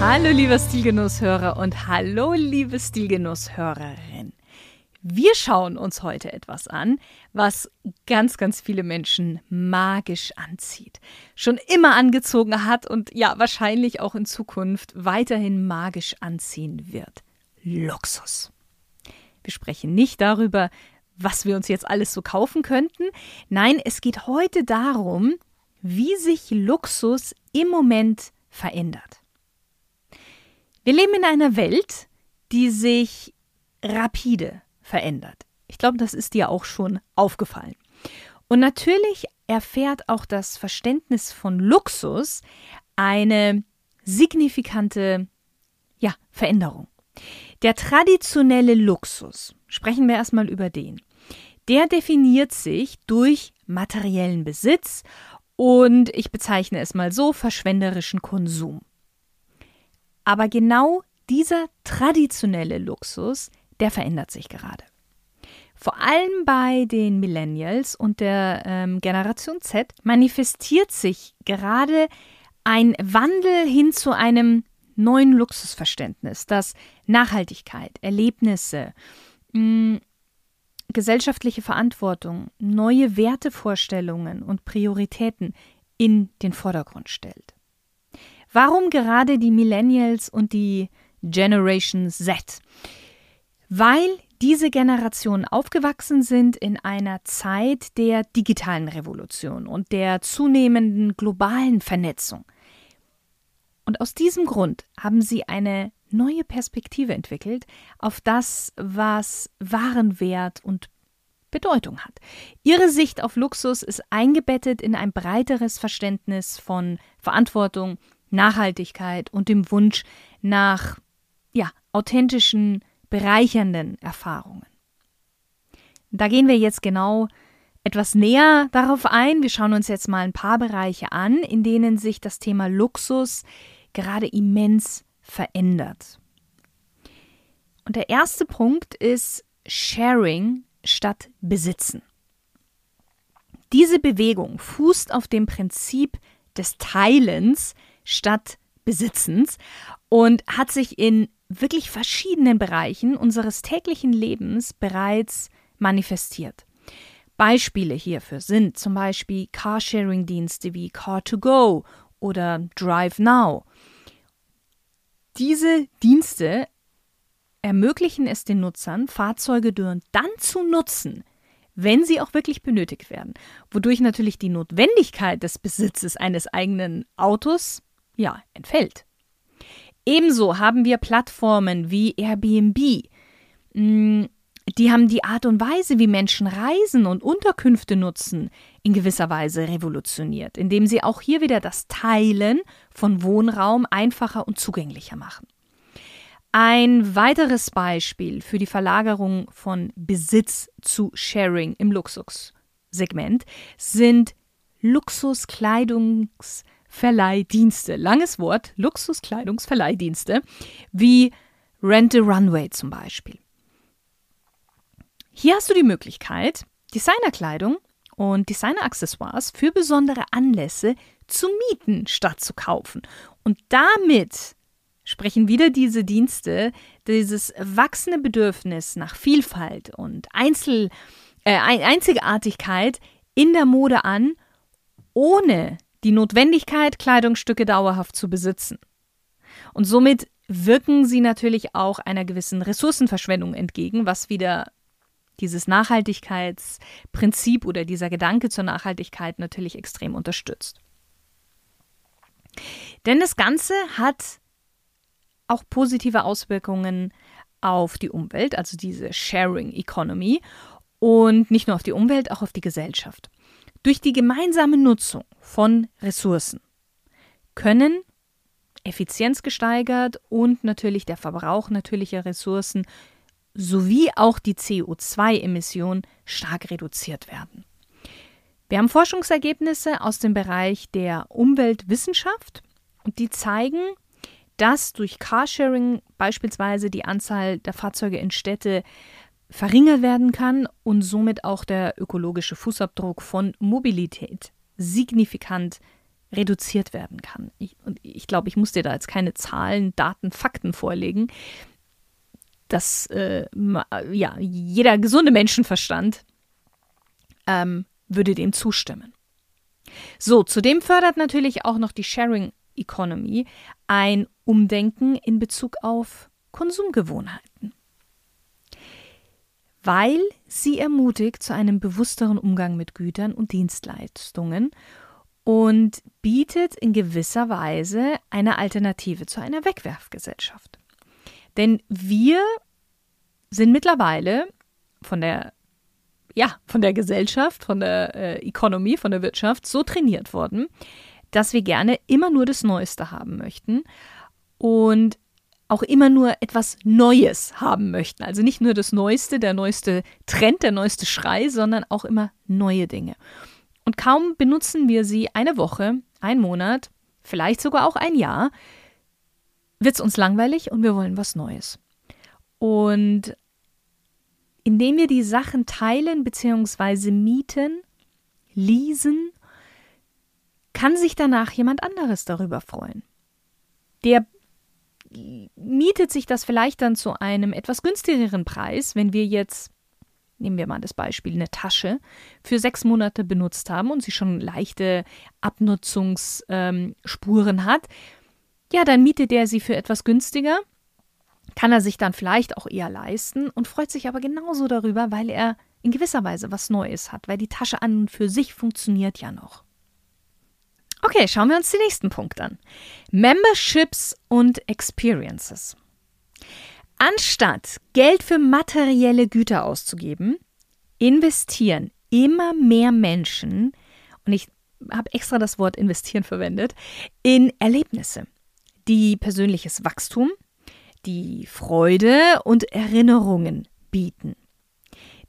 Hallo lieber Stilgenusshörer und hallo liebe Stilgenusshörerin. Wir schauen uns heute etwas an, was ganz, ganz viele Menschen magisch anzieht, schon immer angezogen hat und ja, wahrscheinlich auch in Zukunft weiterhin magisch anziehen wird. Luxus. Wir sprechen nicht darüber, was wir uns jetzt alles so kaufen könnten. Nein, es geht heute darum, wie sich Luxus im Moment verändert. Wir leben in einer Welt, die sich rapide verändert. Ich glaube, das ist dir auch schon aufgefallen. Und natürlich erfährt auch das Verständnis von Luxus eine signifikante ja, Veränderung. Der traditionelle Luxus, sprechen wir erstmal über den, der definiert sich durch materiellen Besitz und ich bezeichne es mal so verschwenderischen Konsum. Aber genau dieser traditionelle Luxus, der verändert sich gerade. Vor allem bei den Millennials und der ähm, Generation Z manifestiert sich gerade ein Wandel hin zu einem neuen Luxusverständnis, das Nachhaltigkeit, Erlebnisse, mh, gesellschaftliche Verantwortung, neue Wertevorstellungen und Prioritäten in den Vordergrund stellt. Warum gerade die Millennials und die Generation Z? Weil diese Generationen aufgewachsen sind in einer Zeit der digitalen Revolution und der zunehmenden globalen Vernetzung. Und aus diesem Grund haben sie eine neue Perspektive entwickelt auf das, was wahren Wert und Bedeutung hat. Ihre Sicht auf Luxus ist eingebettet in ein breiteres Verständnis von Verantwortung, Nachhaltigkeit und dem Wunsch nach ja, authentischen, bereichernden Erfahrungen. Da gehen wir jetzt genau etwas näher darauf ein. Wir schauen uns jetzt mal ein paar Bereiche an, in denen sich das Thema Luxus gerade immens verändert. Und der erste Punkt ist Sharing statt Besitzen. Diese Bewegung fußt auf dem Prinzip des Teilens statt Besitzens und hat sich in wirklich verschiedenen Bereichen unseres täglichen Lebens bereits manifestiert. Beispiele hierfür sind zum Beispiel Carsharing-Dienste wie Car2Go oder Drive Now. Diese Dienste ermöglichen es den Nutzern, Fahrzeuge dann zu nutzen, wenn sie auch wirklich benötigt werden, wodurch natürlich die Notwendigkeit des Besitzes eines eigenen Autos ja, entfällt. Ebenso haben wir Plattformen wie Airbnb. Mm, die haben die Art und Weise, wie Menschen reisen und Unterkünfte nutzen, in gewisser Weise revolutioniert, indem sie auch hier wieder das Teilen von Wohnraum einfacher und zugänglicher machen. Ein weiteres Beispiel für die Verlagerung von Besitz zu Sharing im Luxussegment sind Luxuskleidungs- Verleihdienste, langes Wort, Luxuskleidungsverleihdienste, wie Rent a Runway zum Beispiel. Hier hast du die Möglichkeit, Designerkleidung und Designeraccessoires für besondere Anlässe zu mieten statt zu kaufen. Und damit sprechen wieder diese Dienste dieses wachsende Bedürfnis nach Vielfalt und Einzel, äh, Einzigartigkeit in der Mode an, ohne die Notwendigkeit, Kleidungsstücke dauerhaft zu besitzen. Und somit wirken sie natürlich auch einer gewissen Ressourcenverschwendung entgegen, was wieder dieses Nachhaltigkeitsprinzip oder dieser Gedanke zur Nachhaltigkeit natürlich extrem unterstützt. Denn das Ganze hat auch positive Auswirkungen auf die Umwelt, also diese Sharing Economy und nicht nur auf die Umwelt, auch auf die Gesellschaft. Durch die gemeinsame Nutzung von Ressourcen können Effizienz gesteigert und natürlich der Verbrauch natürlicher Ressourcen sowie auch die CO2-Emissionen stark reduziert werden. Wir haben Forschungsergebnisse aus dem Bereich der Umweltwissenschaft und die zeigen, dass durch Carsharing beispielsweise die Anzahl der Fahrzeuge in Städte verringert werden kann und somit auch der ökologische Fußabdruck von Mobilität signifikant reduziert werden kann. Ich, und ich glaube, ich muss dir da jetzt keine Zahlen, Daten, Fakten vorlegen. Das, äh, ja, jeder gesunde Menschenverstand ähm, würde dem zustimmen. So, zudem fördert natürlich auch noch die Sharing Economy ein Umdenken in Bezug auf Konsumgewohnheiten. Weil sie ermutigt zu einem bewussteren Umgang mit Gütern und Dienstleistungen und bietet in gewisser Weise eine Alternative zu einer Wegwerfgesellschaft. Denn wir sind mittlerweile von der ja, von der Gesellschaft, von der äh, Economy, von der Wirtschaft so trainiert worden, dass wir gerne immer nur das Neueste haben möchten und auch immer nur etwas Neues haben möchten. Also nicht nur das Neueste, der neueste Trend, der neueste Schrei, sondern auch immer neue Dinge. Und kaum benutzen wir sie eine Woche, ein Monat, vielleicht sogar auch ein Jahr, wird es uns langweilig und wir wollen was Neues. Und indem wir die Sachen teilen bzw. mieten, leasen, kann sich danach jemand anderes darüber freuen. Der mietet sich das vielleicht dann zu einem etwas günstigeren Preis, wenn wir jetzt nehmen wir mal das Beispiel, eine Tasche für sechs Monate benutzt haben und sie schon leichte Abnutzungsspuren hat, ja, dann mietet er sie für etwas günstiger, kann er sich dann vielleicht auch eher leisten und freut sich aber genauso darüber, weil er in gewisser Weise was Neues hat, weil die Tasche an und für sich funktioniert ja noch. Okay, schauen wir uns den nächsten Punkt an. Memberships und Experiences. Anstatt Geld für materielle Güter auszugeben, investieren immer mehr Menschen, und ich habe extra das Wort investieren verwendet, in Erlebnisse, die persönliches Wachstum, die Freude und Erinnerungen bieten.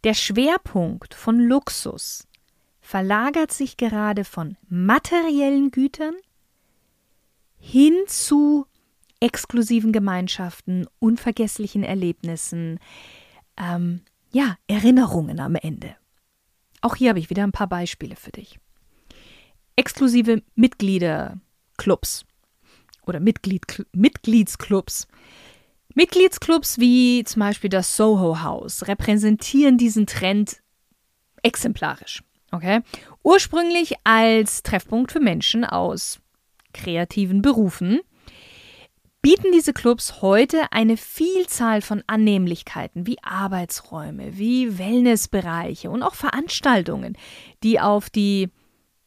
Der Schwerpunkt von Luxus verlagert sich gerade von materiellen Gütern hin zu exklusiven Gemeinschaften, unvergesslichen Erlebnissen, ähm, ja, Erinnerungen am Ende. Auch hier habe ich wieder ein paar Beispiele für dich. Exklusive Mitgliederclubs oder Mitglied, Mitgliedsclubs. Mitgliedsclubs wie zum Beispiel das Soho House repräsentieren diesen Trend exemplarisch. Okay? Ursprünglich als Treffpunkt für Menschen aus kreativen Berufen bieten diese Clubs heute eine Vielzahl von Annehmlichkeiten wie Arbeitsräume, wie Wellnessbereiche und auch Veranstaltungen, die auf die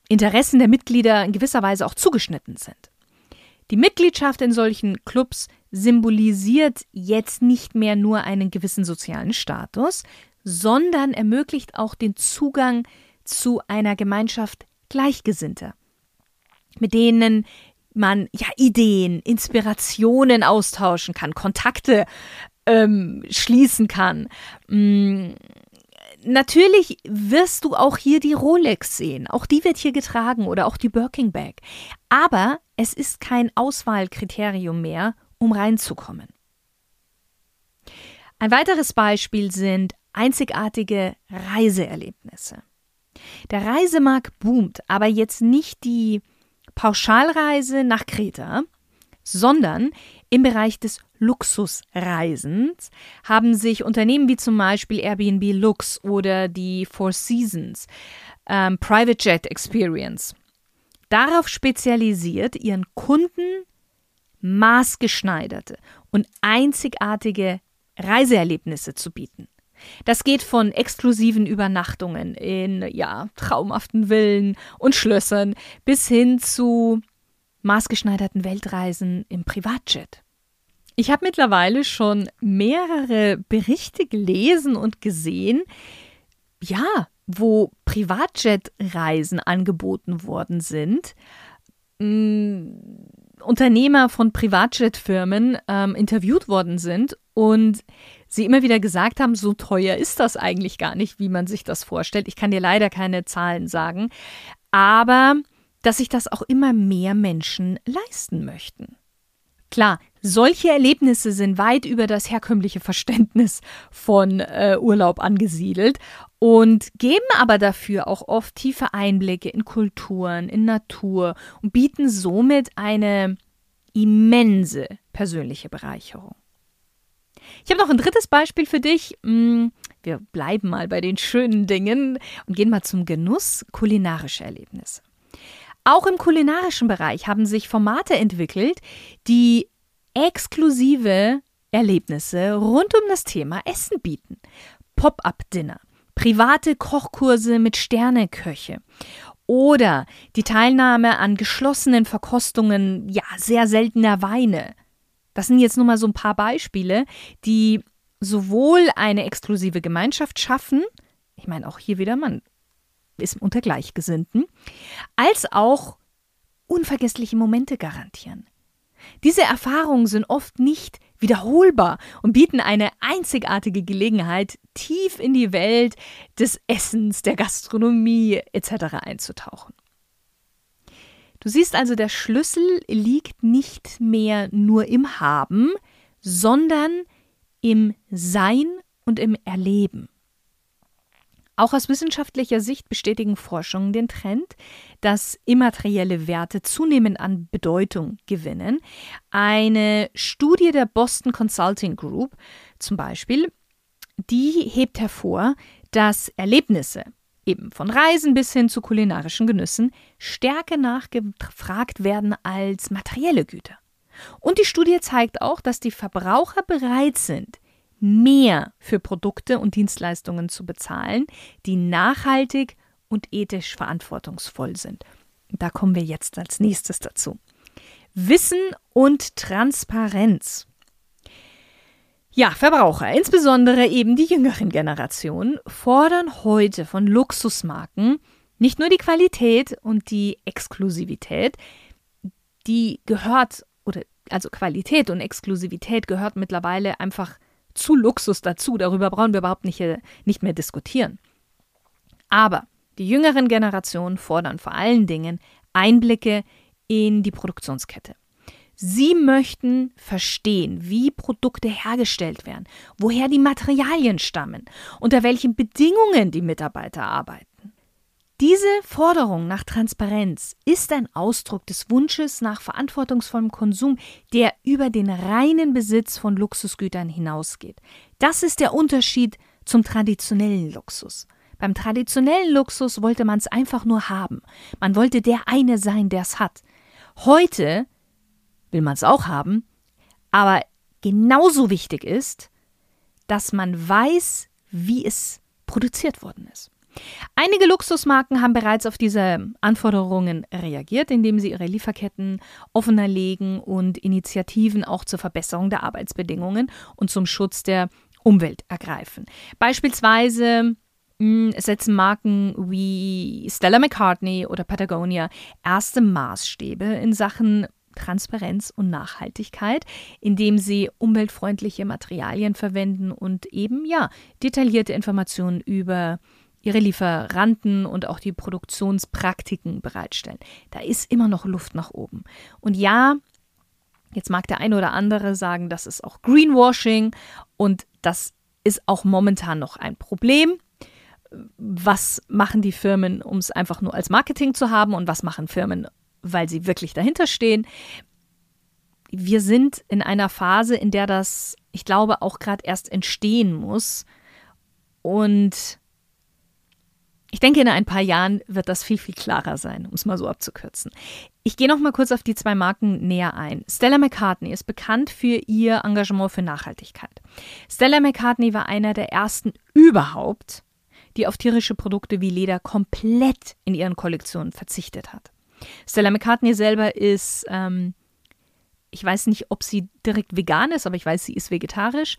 Interessen der Mitglieder in gewisser Weise auch zugeschnitten sind. Die Mitgliedschaft in solchen Clubs symbolisiert jetzt nicht mehr nur einen gewissen sozialen Status, sondern ermöglicht auch den Zugang zu einer Gemeinschaft Gleichgesinnter, mit denen man ja Ideen, Inspirationen austauschen kann, Kontakte ähm, schließen kann. Mm, natürlich wirst du auch hier die Rolex sehen. Auch die wird hier getragen oder auch die Birking Bag. Aber es ist kein Auswahlkriterium mehr, um reinzukommen. Ein weiteres Beispiel sind einzigartige Reiseerlebnisse. Der Reisemarkt boomt, aber jetzt nicht die Pauschalreise nach Kreta, sondern im Bereich des Luxusreisens haben sich Unternehmen wie zum Beispiel Airbnb Lux oder die Four Seasons ähm, Private Jet Experience darauf spezialisiert, ihren Kunden maßgeschneiderte und einzigartige Reiseerlebnisse zu bieten. Das geht von exklusiven Übernachtungen in ja, traumhaften Villen und Schlössern bis hin zu maßgeschneiderten Weltreisen im Privatjet. Ich habe mittlerweile schon mehrere Berichte gelesen und gesehen, ja, wo Privatjet-Reisen angeboten worden sind. Mm, Unternehmer von Privatjetfirmen ähm, interviewt worden sind und sie immer wieder gesagt haben, so teuer ist das eigentlich gar nicht, wie man sich das vorstellt. Ich kann dir leider keine Zahlen sagen, aber dass sich das auch immer mehr Menschen leisten möchten. Klar, solche Erlebnisse sind weit über das herkömmliche Verständnis von äh, Urlaub angesiedelt und geben aber dafür auch oft tiefe Einblicke in Kulturen, in Natur und bieten somit eine immense persönliche Bereicherung. Ich habe noch ein drittes Beispiel für dich. Mm, wir bleiben mal bei den schönen Dingen und gehen mal zum Genuss kulinarischer Erlebnisse. Auch im kulinarischen Bereich haben sich Formate entwickelt, die exklusive Erlebnisse rund um das Thema Essen bieten. Pop-up-Dinner, private Kochkurse mit Sterneköche oder die Teilnahme an geschlossenen Verkostungen ja sehr seltener Weine. Das sind jetzt nur mal so ein paar Beispiele, die sowohl eine exklusive Gemeinschaft schaffen, ich meine auch hier wieder, man ist unter Gleichgesinnten, als auch unvergessliche Momente garantieren. Diese Erfahrungen sind oft nicht wiederholbar und bieten eine einzigartige Gelegenheit, tief in die Welt des Essens, der Gastronomie etc. einzutauchen. Du siehst also, der Schlüssel liegt nicht mehr nur im Haben, sondern im Sein und im Erleben. Auch aus wissenschaftlicher Sicht bestätigen Forschungen den Trend, dass immaterielle Werte zunehmend an Bedeutung gewinnen. Eine Studie der Boston Consulting Group zum Beispiel, die hebt hervor, dass Erlebnisse, eben von Reisen bis hin zu kulinarischen Genüssen, stärker nachgefragt werden als materielle Güter. Und die Studie zeigt auch, dass die Verbraucher bereit sind, mehr für Produkte und Dienstleistungen zu bezahlen, die nachhaltig und ethisch verantwortungsvoll sind. Da kommen wir jetzt als nächstes dazu. Wissen und Transparenz. Ja, Verbraucher, insbesondere eben die jüngeren Generationen, fordern heute von Luxusmarken nicht nur die Qualität und die Exklusivität, die gehört, oder also Qualität und Exklusivität gehört mittlerweile einfach zu Luxus dazu. Darüber brauchen wir überhaupt nicht, nicht mehr diskutieren. Aber die jüngeren Generationen fordern vor allen Dingen Einblicke in die Produktionskette. Sie möchten verstehen, wie Produkte hergestellt werden, woher die Materialien stammen, unter welchen Bedingungen die Mitarbeiter arbeiten. Diese Forderung nach Transparenz ist ein Ausdruck des Wunsches nach verantwortungsvollem Konsum, der über den reinen Besitz von Luxusgütern hinausgeht. Das ist der Unterschied zum traditionellen Luxus. Beim traditionellen Luxus wollte man es einfach nur haben. Man wollte der eine sein, der es hat. Heute will man es auch haben, aber genauso wichtig ist, dass man weiß, wie es produziert worden ist. Einige Luxusmarken haben bereits auf diese Anforderungen reagiert, indem sie ihre Lieferketten offener legen und Initiativen auch zur Verbesserung der Arbeitsbedingungen und zum Schutz der Umwelt ergreifen. Beispielsweise hm, setzen Marken wie Stella McCartney oder Patagonia erste Maßstäbe in Sachen Transparenz und Nachhaltigkeit, indem sie umweltfreundliche Materialien verwenden und eben ja detaillierte Informationen über ihre Lieferanten und auch die Produktionspraktiken bereitstellen. Da ist immer noch Luft nach oben. Und ja, jetzt mag der eine oder andere sagen, das ist auch Greenwashing und das ist auch momentan noch ein Problem. Was machen die Firmen, um es einfach nur als Marketing zu haben und was machen Firmen, weil sie wirklich dahinter stehen? Wir sind in einer Phase, in der das, ich glaube, auch gerade erst entstehen muss. Und ich denke, in ein paar Jahren wird das viel, viel klarer sein, um es mal so abzukürzen. Ich gehe noch mal kurz auf die zwei Marken näher ein. Stella McCartney ist bekannt für ihr Engagement für Nachhaltigkeit. Stella McCartney war einer der ersten überhaupt, die auf tierische Produkte wie Leder komplett in ihren Kollektionen verzichtet hat. Stella McCartney selber ist, ähm, ich weiß nicht, ob sie direkt vegan ist, aber ich weiß, sie ist vegetarisch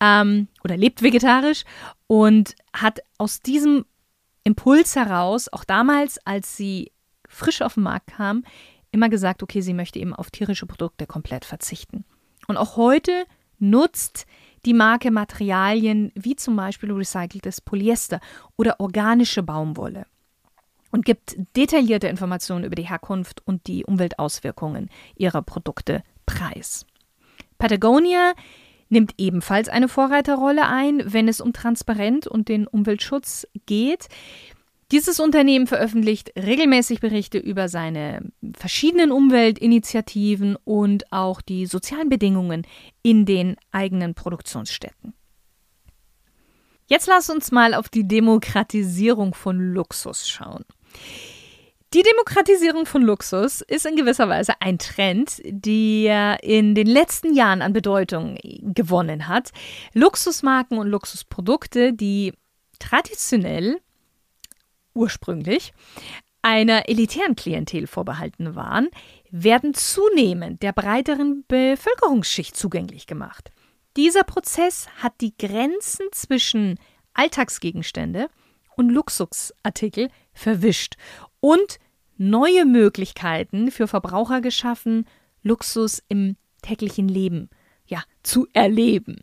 ähm, oder lebt vegetarisch und hat aus diesem Impuls heraus, auch damals, als sie frisch auf den Markt kam, immer gesagt, okay, sie möchte eben auf tierische Produkte komplett verzichten. Und auch heute nutzt die Marke Materialien wie zum Beispiel recyceltes Polyester oder organische Baumwolle und gibt detaillierte Informationen über die Herkunft und die Umweltauswirkungen ihrer Produkte preis. Patagonia nimmt ebenfalls eine Vorreiterrolle ein, wenn es um Transparenz und den Umweltschutz geht. Dieses Unternehmen veröffentlicht regelmäßig Berichte über seine verschiedenen Umweltinitiativen und auch die sozialen Bedingungen in den eigenen Produktionsstätten. Jetzt lass uns mal auf die Demokratisierung von Luxus schauen. Die Demokratisierung von Luxus ist in gewisser Weise ein Trend, der in den letzten Jahren an Bedeutung gewonnen hat. Luxusmarken und Luxusprodukte, die traditionell ursprünglich einer elitären Klientel vorbehalten waren, werden zunehmend der breiteren Bevölkerungsschicht zugänglich gemacht. Dieser Prozess hat die Grenzen zwischen Alltagsgegenstände und Luxusartikel verwischt und neue Möglichkeiten für Verbraucher geschaffen, Luxus im täglichen Leben ja, zu erleben.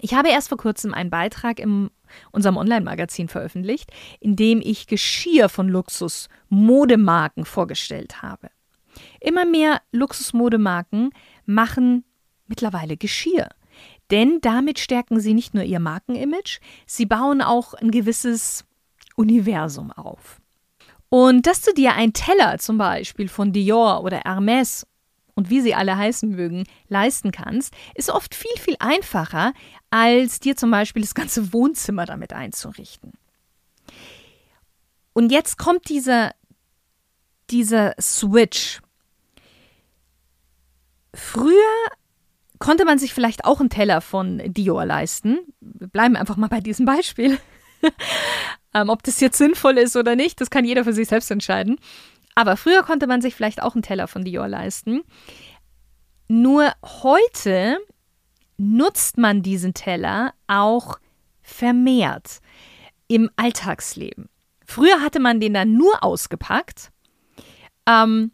Ich habe erst vor kurzem einen Beitrag in unserem Online-Magazin veröffentlicht, in dem ich Geschirr von Luxus-Modemarken vorgestellt habe. Immer mehr Luxus-Modemarken machen mittlerweile Geschirr. Denn damit stärken sie nicht nur ihr Markenimage, sie bauen auch ein gewisses Universum auf. Und dass du dir einen Teller zum Beispiel von Dior oder Hermes und wie sie alle heißen mögen, leisten kannst, ist oft viel, viel einfacher, als dir zum Beispiel das ganze Wohnzimmer damit einzurichten. Und jetzt kommt dieser, dieser Switch. Früher konnte man sich vielleicht auch einen Teller von Dior leisten. Wir bleiben einfach mal bei diesem Beispiel. ähm, ob das jetzt sinnvoll ist oder nicht, das kann jeder für sich selbst entscheiden. Aber früher konnte man sich vielleicht auch einen Teller von Dior leisten. Nur heute nutzt man diesen Teller auch vermehrt im Alltagsleben. Früher hatte man den dann nur ausgepackt. Ähm,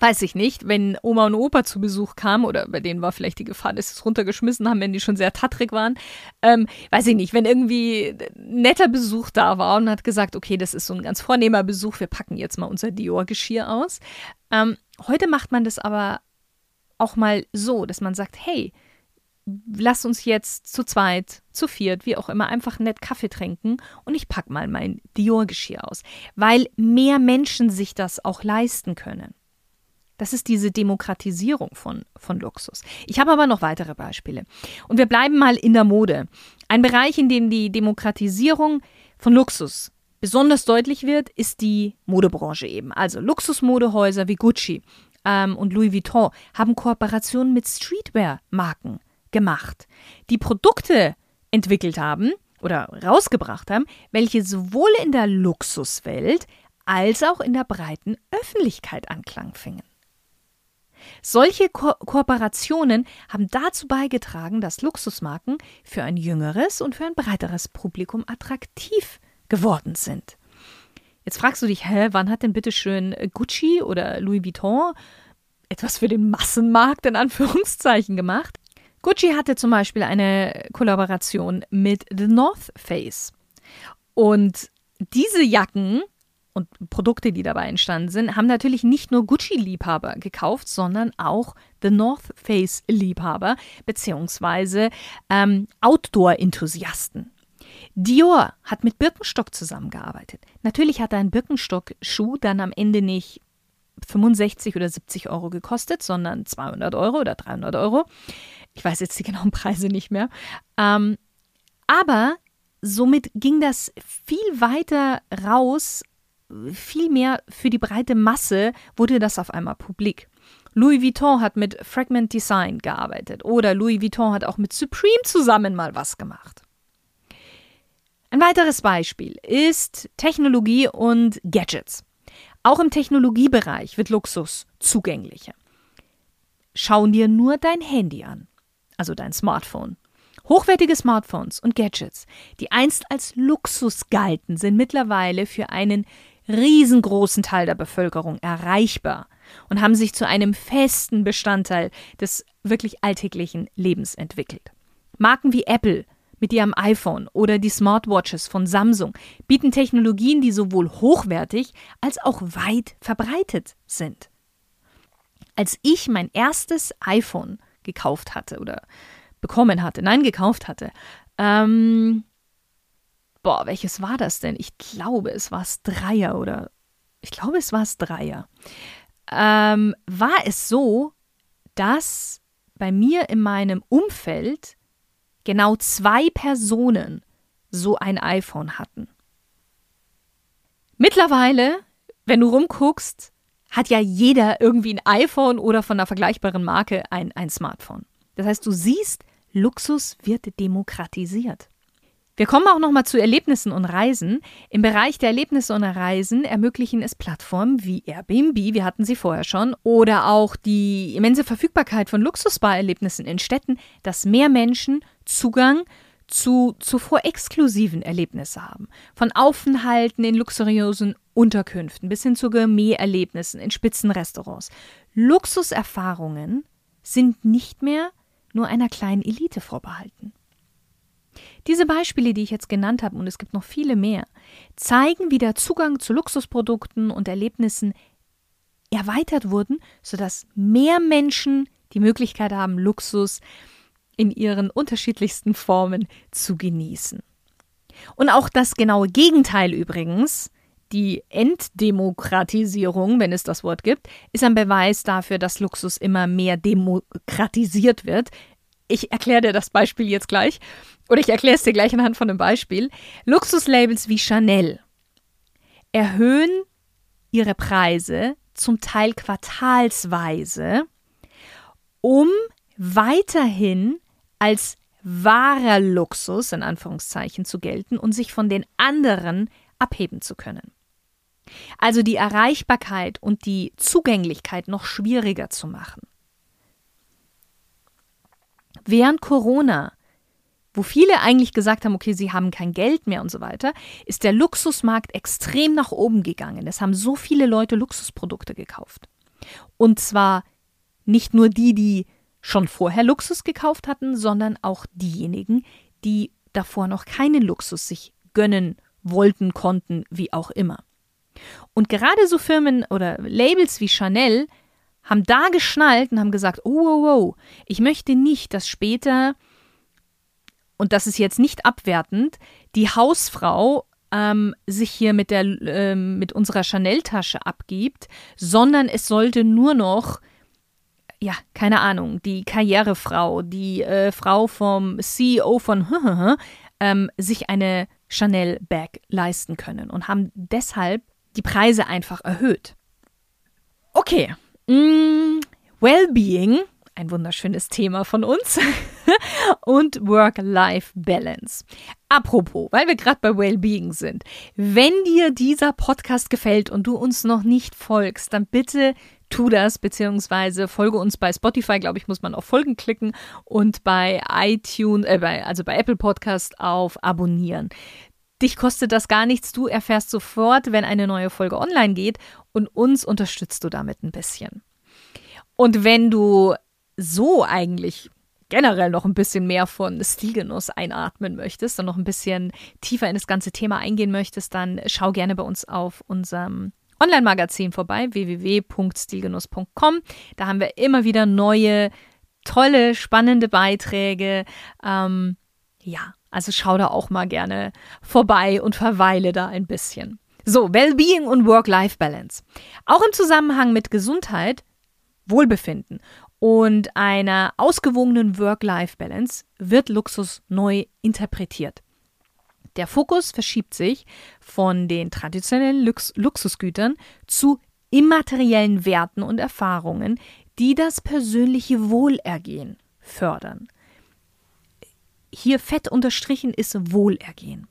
weiß ich nicht, wenn Oma und Opa zu Besuch kamen, oder bei denen war vielleicht die Gefahr, dass sie es runtergeschmissen haben, wenn die schon sehr tattrig waren. Ähm, weiß ich nicht, wenn irgendwie netter Besuch da war und hat gesagt, okay, das ist so ein ganz vornehmer Besuch, wir packen jetzt mal unser Dior-Geschirr aus. Ähm, heute macht man das aber auch mal so, dass man sagt, hey, lass uns jetzt zu zweit, zu viert, wie auch immer, einfach nett Kaffee trinken und ich pack mal mein Dior-Geschirr aus, weil mehr Menschen sich das auch leisten können. Das ist diese Demokratisierung von, von Luxus. Ich habe aber noch weitere Beispiele. Und wir bleiben mal in der Mode. Ein Bereich, in dem die Demokratisierung von Luxus besonders deutlich wird, ist die Modebranche eben. Also Luxusmodehäuser wie Gucci ähm, und Louis Vuitton haben Kooperationen mit Streetwear-Marken gemacht, die Produkte entwickelt haben oder rausgebracht haben, welche sowohl in der Luxuswelt als auch in der breiten Öffentlichkeit Anklang fingen. Solche Ko Kooperationen haben dazu beigetragen, dass Luxusmarken für ein jüngeres und für ein breiteres Publikum attraktiv geworden sind. Jetzt fragst du dich, hä, wann hat denn bitte schön Gucci oder Louis Vuitton etwas für den Massenmarkt in Anführungszeichen gemacht? Gucci hatte zum Beispiel eine Kollaboration mit The North Face. Und diese Jacken und Produkte, die dabei entstanden sind, haben natürlich nicht nur Gucci-Liebhaber gekauft, sondern auch The North Face-Liebhaber beziehungsweise ähm, Outdoor-Enthusiasten. Dior hat mit Birkenstock zusammengearbeitet. Natürlich hat ein Birkenstock-Schuh dann am Ende nicht 65 oder 70 Euro gekostet, sondern 200 Euro oder 300 Euro. Ich weiß jetzt die genauen Preise nicht mehr. Ähm, aber somit ging das viel weiter raus viel mehr für die breite Masse wurde das auf einmal publik. Louis Vuitton hat mit Fragment Design gearbeitet oder Louis Vuitton hat auch mit Supreme zusammen mal was gemacht. Ein weiteres Beispiel ist Technologie und Gadgets. Auch im Technologiebereich wird Luxus zugänglicher. Schau dir nur dein Handy an, also dein Smartphone. Hochwertige Smartphones und Gadgets, die einst als Luxus galten, sind mittlerweile für einen riesengroßen Teil der Bevölkerung erreichbar und haben sich zu einem festen Bestandteil des wirklich alltäglichen Lebens entwickelt. Marken wie Apple mit ihrem iPhone oder die Smartwatches von Samsung bieten Technologien, die sowohl hochwertig als auch weit verbreitet sind. Als ich mein erstes iPhone gekauft hatte oder bekommen hatte, nein, gekauft hatte, ähm, boah, welches war das denn? Ich glaube, es war es Dreier oder ich glaube, es war es Dreier. Ähm, war es so, dass bei mir in meinem Umfeld genau zwei Personen so ein iPhone hatten. Mittlerweile, wenn du rumguckst, hat ja jeder irgendwie ein iPhone oder von einer vergleichbaren Marke ein, ein Smartphone. Das heißt, du siehst, Luxus wird demokratisiert. Wir kommen auch nochmal zu Erlebnissen und Reisen. Im Bereich der Erlebnisse und Reisen ermöglichen es Plattformen wie Airbnb, wir hatten sie vorher schon, oder auch die immense Verfügbarkeit von Luxusspa-Erlebnissen in Städten, dass mehr Menschen Zugang zu zuvor exklusiven Erlebnissen haben. Von Aufenthalten in luxuriösen Unterkünften bis hin zu Gourmet-Erlebnissen in Spitzenrestaurants. Luxuserfahrungen sind nicht mehr nur einer kleinen Elite vorbehalten. Diese Beispiele, die ich jetzt genannt habe, und es gibt noch viele mehr, zeigen, wie der Zugang zu Luxusprodukten und Erlebnissen erweitert wurden, sodass mehr Menschen die Möglichkeit haben, Luxus in ihren unterschiedlichsten Formen zu genießen. Und auch das genaue Gegenteil übrigens, die Entdemokratisierung, wenn es das Wort gibt, ist ein Beweis dafür, dass Luxus immer mehr demokratisiert wird. Ich erkläre dir das Beispiel jetzt gleich. Oder ich erkläre es dir gleich anhand von einem Beispiel. Luxuslabels wie Chanel erhöhen ihre Preise zum Teil quartalsweise, um weiterhin als wahrer Luxus in Anführungszeichen zu gelten und sich von den anderen abheben zu können. Also die Erreichbarkeit und die Zugänglichkeit noch schwieriger zu machen. Während Corona wo viele eigentlich gesagt haben, okay, sie haben kein Geld mehr und so weiter, ist der Luxusmarkt extrem nach oben gegangen. Es haben so viele Leute Luxusprodukte gekauft. Und zwar nicht nur die, die schon vorher Luxus gekauft hatten, sondern auch diejenigen, die davor noch keinen Luxus sich gönnen wollten, konnten, wie auch immer. Und gerade so Firmen oder Labels wie Chanel haben da geschnallt und haben gesagt, oh, oh, oh, ich möchte nicht, dass später und das ist jetzt nicht abwertend, die Hausfrau ähm, sich hier mit, der, äh, mit unserer Chanel-Tasche abgibt, sondern es sollte nur noch, ja, keine Ahnung, die Karrierefrau, die äh, Frau vom CEO von ähm, sich eine Chanel-Bag leisten können und haben deshalb die Preise einfach erhöht. Okay, mm, Wellbeing ein wunderschönes Thema von uns. und Work-Life-Balance. Apropos, weil wir gerade bei Wellbeing sind. Wenn dir dieser Podcast gefällt und du uns noch nicht folgst, dann bitte tu das, beziehungsweise folge uns bei Spotify, glaube ich, muss man auf Folgen klicken und bei iTunes, äh, bei, also bei Apple Podcast auf Abonnieren. Dich kostet das gar nichts. Du erfährst sofort, wenn eine neue Folge online geht und uns unterstützt du damit ein bisschen. Und wenn du so eigentlich generell noch ein bisschen mehr von Stilgenuss einatmen möchtest und noch ein bisschen tiefer in das ganze Thema eingehen möchtest, dann schau gerne bei uns auf unserem Online-Magazin vorbei, www.stilgenuss.com. Da haben wir immer wieder neue, tolle, spannende Beiträge. Ähm, ja, also schau da auch mal gerne vorbei und verweile da ein bisschen. So, Wellbeing und Work-Life-Balance. Auch im Zusammenhang mit Gesundheit, Wohlbefinden und einer ausgewogenen Work-Life-Balance wird Luxus neu interpretiert. Der Fokus verschiebt sich von den traditionellen Lux Luxusgütern zu immateriellen Werten und Erfahrungen, die das persönliche Wohlergehen fördern. Hier fett unterstrichen ist Wohlergehen.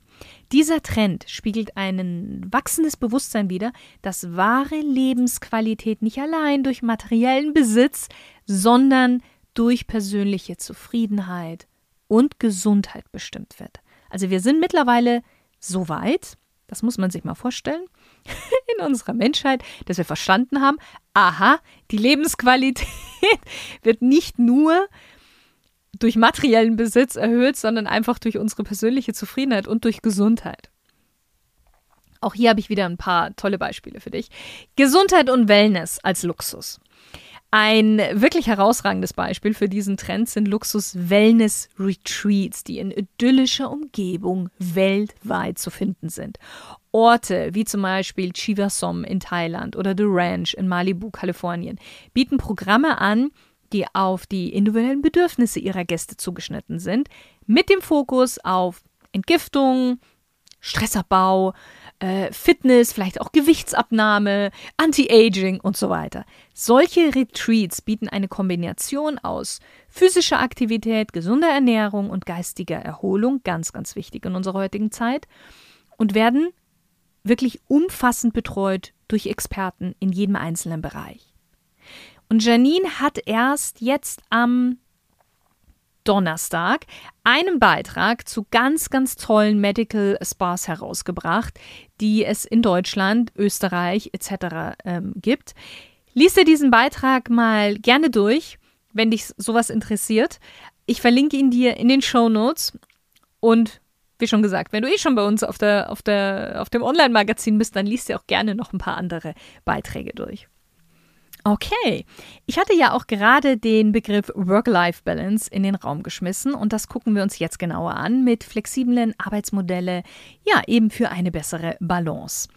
Dieser Trend spiegelt ein wachsendes Bewusstsein wider, dass wahre Lebensqualität nicht allein durch materiellen Besitz, sondern durch persönliche Zufriedenheit und Gesundheit bestimmt wird. Also wir sind mittlerweile so weit, das muss man sich mal vorstellen, in unserer Menschheit, dass wir verstanden haben, aha, die Lebensqualität wird nicht nur durch materiellen Besitz erhöht, sondern einfach durch unsere persönliche Zufriedenheit und durch Gesundheit. Auch hier habe ich wieder ein paar tolle Beispiele für dich. Gesundheit und Wellness als Luxus. Ein wirklich herausragendes Beispiel für diesen Trend sind Luxus-Wellness-Retreats, die in idyllischer Umgebung weltweit zu finden sind. Orte wie zum Beispiel Chivasom in Thailand oder The Ranch in Malibu, Kalifornien, bieten Programme an, die auf die individuellen Bedürfnisse ihrer Gäste zugeschnitten sind, mit dem Fokus auf Entgiftung, Stressabbau, äh, Fitness, vielleicht auch Gewichtsabnahme, Anti-Aging und so weiter. Solche Retreats bieten eine Kombination aus physischer Aktivität, gesunder Ernährung und geistiger Erholung, ganz, ganz wichtig in unserer heutigen Zeit, und werden wirklich umfassend betreut durch Experten in jedem einzelnen Bereich. Und Janine hat erst jetzt am Donnerstag einen Beitrag zu ganz, ganz tollen Medical Spas herausgebracht, die es in Deutschland, Österreich etc. Ähm, gibt. Lies dir diesen Beitrag mal gerne durch, wenn dich sowas interessiert. Ich verlinke ihn dir in den Show Notes und wie schon gesagt, wenn du eh schon bei uns auf, der, auf, der, auf dem Online-Magazin bist, dann liest dir auch gerne noch ein paar andere Beiträge durch. Okay, ich hatte ja auch gerade den Begriff Work-Life-Balance in den Raum geschmissen und das gucken wir uns jetzt genauer an mit flexiblen Arbeitsmodelle, ja eben für eine bessere Balance.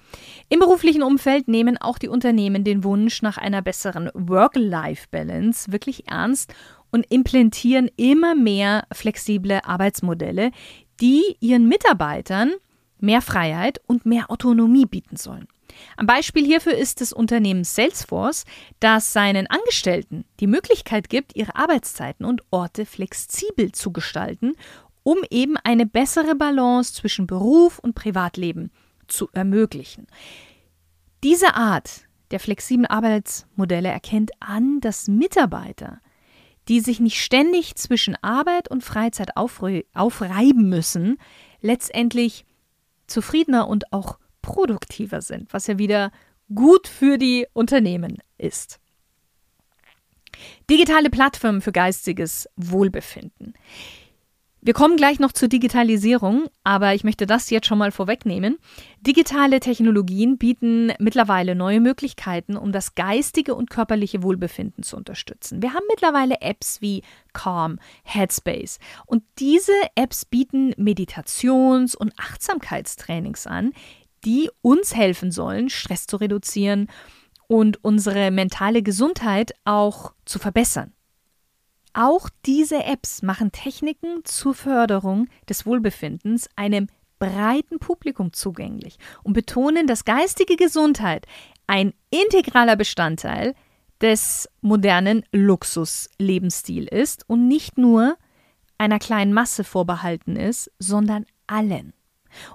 Im beruflichen Umfeld nehmen auch die Unternehmen den Wunsch nach einer besseren Work-Life-Balance wirklich ernst und implementieren immer mehr flexible Arbeitsmodelle, die ihren Mitarbeitern mehr Freiheit und mehr Autonomie bieten sollen. Ein Beispiel hierfür ist das Unternehmen Salesforce, das seinen Angestellten die Möglichkeit gibt, ihre Arbeitszeiten und Orte flexibel zu gestalten, um eben eine bessere Balance zwischen Beruf und Privatleben zu ermöglichen. Diese Art der flexiblen Arbeitsmodelle erkennt an, dass Mitarbeiter, die sich nicht ständig zwischen Arbeit und Freizeit aufreiben müssen, letztendlich zufriedener und auch produktiver sind, was ja wieder gut für die Unternehmen ist. Digitale Plattformen für geistiges Wohlbefinden. Wir kommen gleich noch zur Digitalisierung, aber ich möchte das jetzt schon mal vorwegnehmen. Digitale Technologien bieten mittlerweile neue Möglichkeiten, um das geistige und körperliche Wohlbefinden zu unterstützen. Wir haben mittlerweile Apps wie Calm, Headspace und diese Apps bieten Meditations- und Achtsamkeitstrainings an, die uns helfen sollen, Stress zu reduzieren und unsere mentale Gesundheit auch zu verbessern. Auch diese Apps machen Techniken zur Förderung des Wohlbefindens einem breiten Publikum zugänglich und betonen, dass geistige Gesundheit ein integraler Bestandteil des modernen Luxuslebensstils ist und nicht nur einer kleinen Masse vorbehalten ist, sondern allen.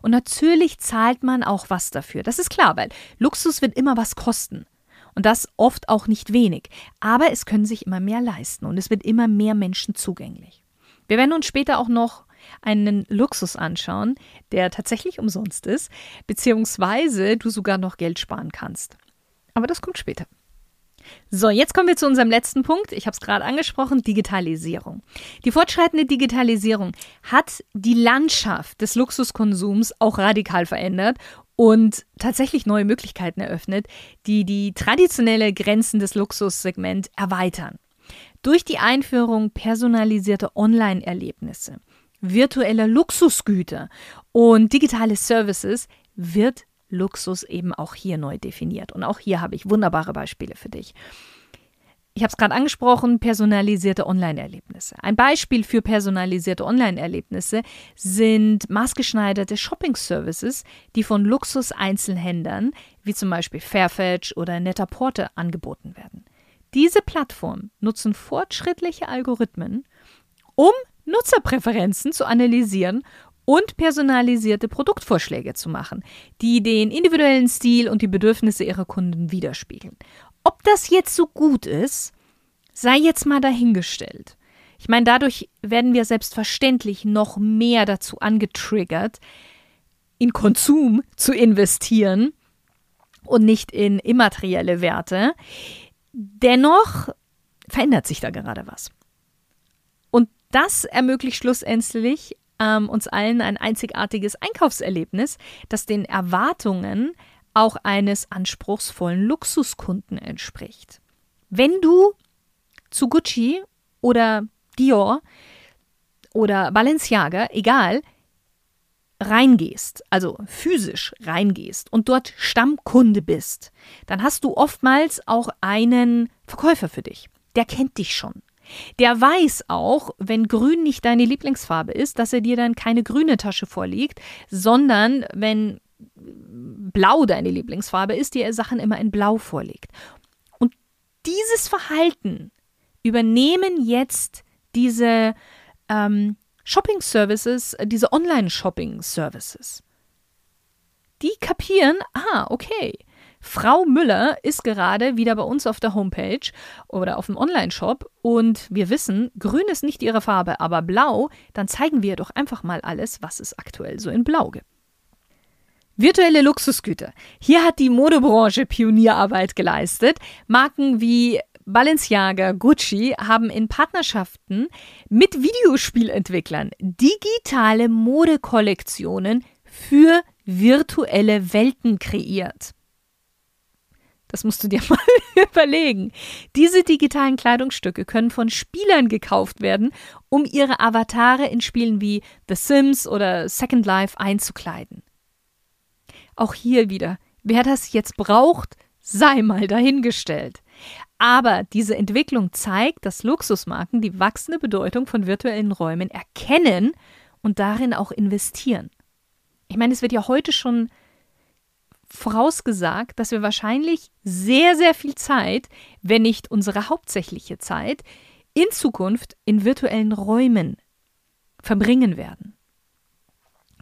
Und natürlich zahlt man auch was dafür. Das ist klar, weil Luxus wird immer was kosten. Und das oft auch nicht wenig. Aber es können sich immer mehr leisten und es wird immer mehr Menschen zugänglich. Wir werden uns später auch noch einen Luxus anschauen, der tatsächlich umsonst ist, beziehungsweise du sogar noch Geld sparen kannst. Aber das kommt später. So, jetzt kommen wir zu unserem letzten Punkt. Ich habe es gerade angesprochen, Digitalisierung. Die fortschreitende Digitalisierung hat die Landschaft des Luxuskonsums auch radikal verändert und tatsächlich neue Möglichkeiten eröffnet, die die traditionelle Grenzen des Luxussegments erweitern. Durch die Einführung personalisierter Online-Erlebnisse, virtueller Luxusgüter und digitale Services wird Luxus eben auch hier neu definiert. Und auch hier habe ich wunderbare Beispiele für dich. Ich habe es gerade angesprochen, personalisierte Online-Erlebnisse. Ein Beispiel für personalisierte Online-Erlebnisse sind maßgeschneiderte Shopping-Services, die von Luxus-Einzelhändlern wie zum Beispiel Fairfetch oder Net-a-Porter angeboten werden. Diese Plattformen nutzen fortschrittliche Algorithmen, um Nutzerpräferenzen zu analysieren und personalisierte Produktvorschläge zu machen, die den individuellen Stil und die Bedürfnisse ihrer Kunden widerspiegeln. Ob das jetzt so gut ist, sei jetzt mal dahingestellt. Ich meine, dadurch werden wir selbstverständlich noch mehr dazu angetriggert, in Konsum zu investieren und nicht in immaterielle Werte. Dennoch verändert sich da gerade was. Und das ermöglicht schlussendlich ähm, uns allen ein einzigartiges Einkaufserlebnis, das den Erwartungen auch eines anspruchsvollen Luxuskunden entspricht. Wenn du zu Gucci oder Dior oder Balenciaga, egal, reingehst, also physisch reingehst und dort Stammkunde bist, dann hast du oftmals auch einen Verkäufer für dich. Der kennt dich schon. Der weiß auch, wenn grün nicht deine Lieblingsfarbe ist, dass er dir dann keine grüne Tasche vorlegt, sondern wenn blau deine Lieblingsfarbe ist, dir Sachen immer in blau vorlegt. Und dieses Verhalten übernehmen jetzt diese ähm, Shopping Services, diese Online-Shopping Services. Die kapieren, ah, okay, Frau Müller ist gerade wieder bei uns auf der Homepage oder auf dem Online-Shop und wir wissen, grün ist nicht ihre Farbe, aber blau, dann zeigen wir doch einfach mal alles, was es aktuell so in blau gibt. Virtuelle Luxusgüter. Hier hat die Modebranche Pionierarbeit geleistet. Marken wie Balenciaga, Gucci haben in Partnerschaften mit Videospielentwicklern digitale Modekollektionen für virtuelle Welten kreiert. Das musst du dir mal überlegen. Diese digitalen Kleidungsstücke können von Spielern gekauft werden, um ihre Avatare in Spielen wie The Sims oder Second Life einzukleiden. Auch hier wieder, wer das jetzt braucht, sei mal dahingestellt. Aber diese Entwicklung zeigt, dass Luxusmarken die wachsende Bedeutung von virtuellen Räumen erkennen und darin auch investieren. Ich meine, es wird ja heute schon vorausgesagt, dass wir wahrscheinlich sehr, sehr viel Zeit, wenn nicht unsere hauptsächliche Zeit, in Zukunft in virtuellen Räumen verbringen werden.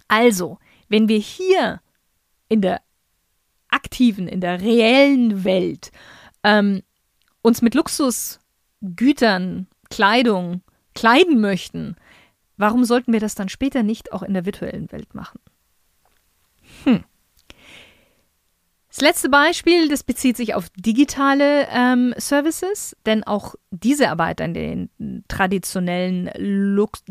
Also, wenn wir hier in der aktiven, in der reellen Welt ähm, uns mit Luxusgütern, Kleidung kleiden möchten, warum sollten wir das dann später nicht auch in der virtuellen Welt machen? Hm. Das letzte Beispiel, das bezieht sich auf digitale ähm, Services, denn auch diese erweitern den traditionellen Lux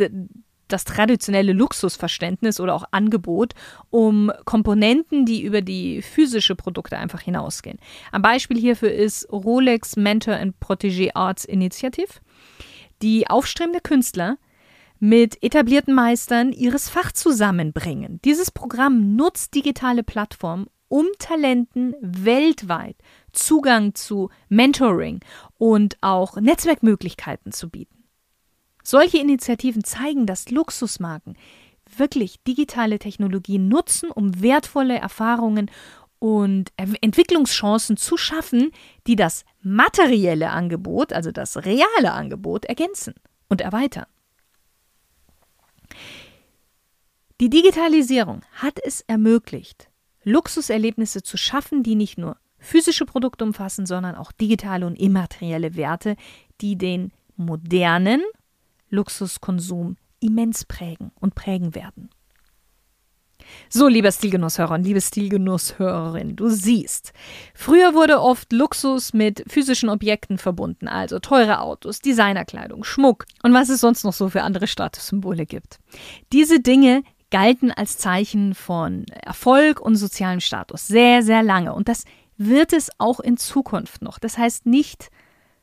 das traditionelle Luxusverständnis oder auch Angebot um Komponenten, die über die physische Produkte einfach hinausgehen. Ein Beispiel hierfür ist Rolex Mentor and Protégé Arts Initiative, die aufstrebende Künstler mit etablierten Meistern ihres Fach zusammenbringen. Dieses Programm nutzt digitale Plattformen, um Talenten weltweit Zugang zu Mentoring und auch Netzwerkmöglichkeiten zu bieten. Solche Initiativen zeigen, dass Luxusmarken wirklich digitale Technologien nutzen, um wertvolle Erfahrungen und Entwicklungschancen zu schaffen, die das materielle Angebot, also das reale Angebot, ergänzen und erweitern. Die Digitalisierung hat es ermöglicht, Luxuserlebnisse zu schaffen, die nicht nur physische Produkte umfassen, sondern auch digitale und immaterielle Werte, die den modernen Luxuskonsum immens prägen und prägen werden. So, lieber Stilgenusshörer und liebe Stilgenusshörerin, du siehst, früher wurde oft Luxus mit physischen Objekten verbunden, also teure Autos, Designerkleidung, Schmuck und was es sonst noch so für andere Statussymbole gibt. Diese Dinge galten als Zeichen von Erfolg und sozialem Status sehr, sehr lange und das wird es auch in Zukunft noch. Das heißt nicht,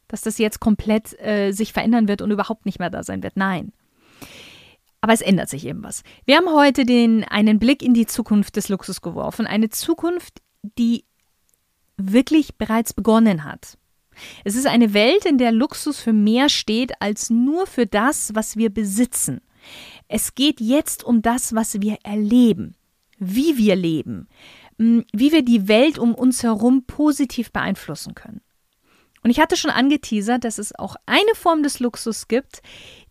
dass das jetzt komplett äh, sich verändern wird und überhaupt nicht mehr da sein wird. Nein. Aber es ändert sich eben was. Wir haben heute den, einen Blick in die Zukunft des Luxus geworfen. Eine Zukunft, die wirklich bereits begonnen hat. Es ist eine Welt, in der Luxus für mehr steht als nur für das, was wir besitzen. Es geht jetzt um das, was wir erleben, wie wir leben, wie wir die Welt um uns herum positiv beeinflussen können. Und ich hatte schon angeteasert, dass es auch eine Form des Luxus gibt,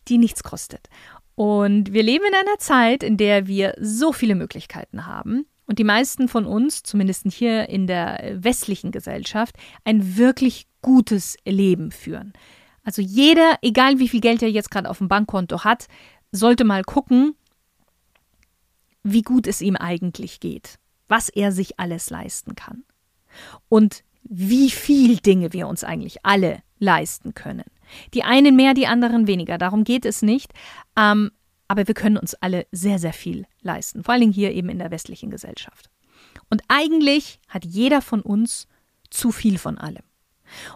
die nichts kostet. Und wir leben in einer Zeit, in der wir so viele Möglichkeiten haben und die meisten von uns, zumindest hier in der westlichen Gesellschaft, ein wirklich gutes Leben führen. Also jeder, egal wie viel Geld er jetzt gerade auf dem Bankkonto hat, sollte mal gucken, wie gut es ihm eigentlich geht, was er sich alles leisten kann. und wie viel Dinge wir uns eigentlich alle leisten können. Die einen mehr, die anderen weniger. Darum geht es nicht. Ähm, aber wir können uns alle sehr, sehr viel leisten. Vor Dingen hier eben in der westlichen Gesellschaft. Und eigentlich hat jeder von uns zu viel von allem.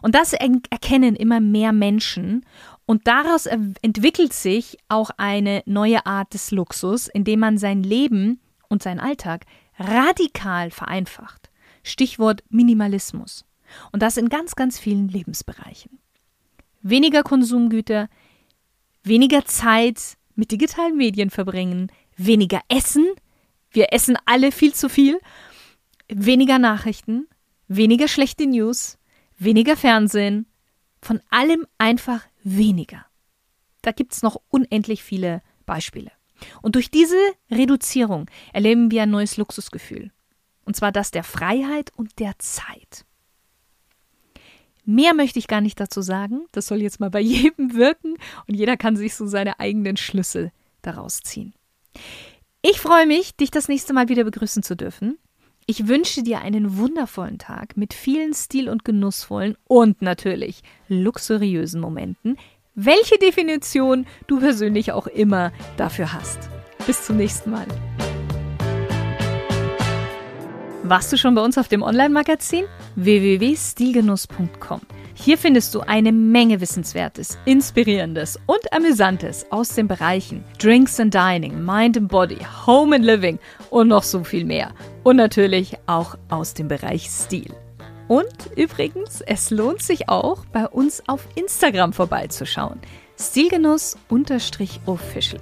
Und das erkennen immer mehr Menschen. Und daraus entwickelt sich auch eine neue Art des Luxus, indem man sein Leben und seinen Alltag radikal vereinfacht. Stichwort Minimalismus. Und das in ganz, ganz vielen Lebensbereichen. Weniger Konsumgüter, weniger Zeit mit digitalen Medien verbringen, weniger Essen, wir essen alle viel zu viel, weniger Nachrichten, weniger schlechte News, weniger Fernsehen, von allem einfach weniger. Da gibt es noch unendlich viele Beispiele. Und durch diese Reduzierung erleben wir ein neues Luxusgefühl. Und zwar das der Freiheit und der Zeit. Mehr möchte ich gar nicht dazu sagen. Das soll jetzt mal bei jedem wirken und jeder kann sich so seine eigenen Schlüsse daraus ziehen. Ich freue mich, dich das nächste Mal wieder begrüßen zu dürfen. Ich wünsche dir einen wundervollen Tag mit vielen stil- und genussvollen und natürlich luxuriösen Momenten, welche Definition du persönlich auch immer dafür hast. Bis zum nächsten Mal. Warst du schon bei uns auf dem Online-Magazin? www.stilgenuss.com. Hier findest du eine Menge Wissenswertes, Inspirierendes und Amüsantes aus den Bereichen Drinks and Dining, Mind and Body, Home and Living und noch so viel mehr. Und natürlich auch aus dem Bereich Stil. Und übrigens, es lohnt sich auch, bei uns auf Instagram vorbeizuschauen. Stilgenuss-official.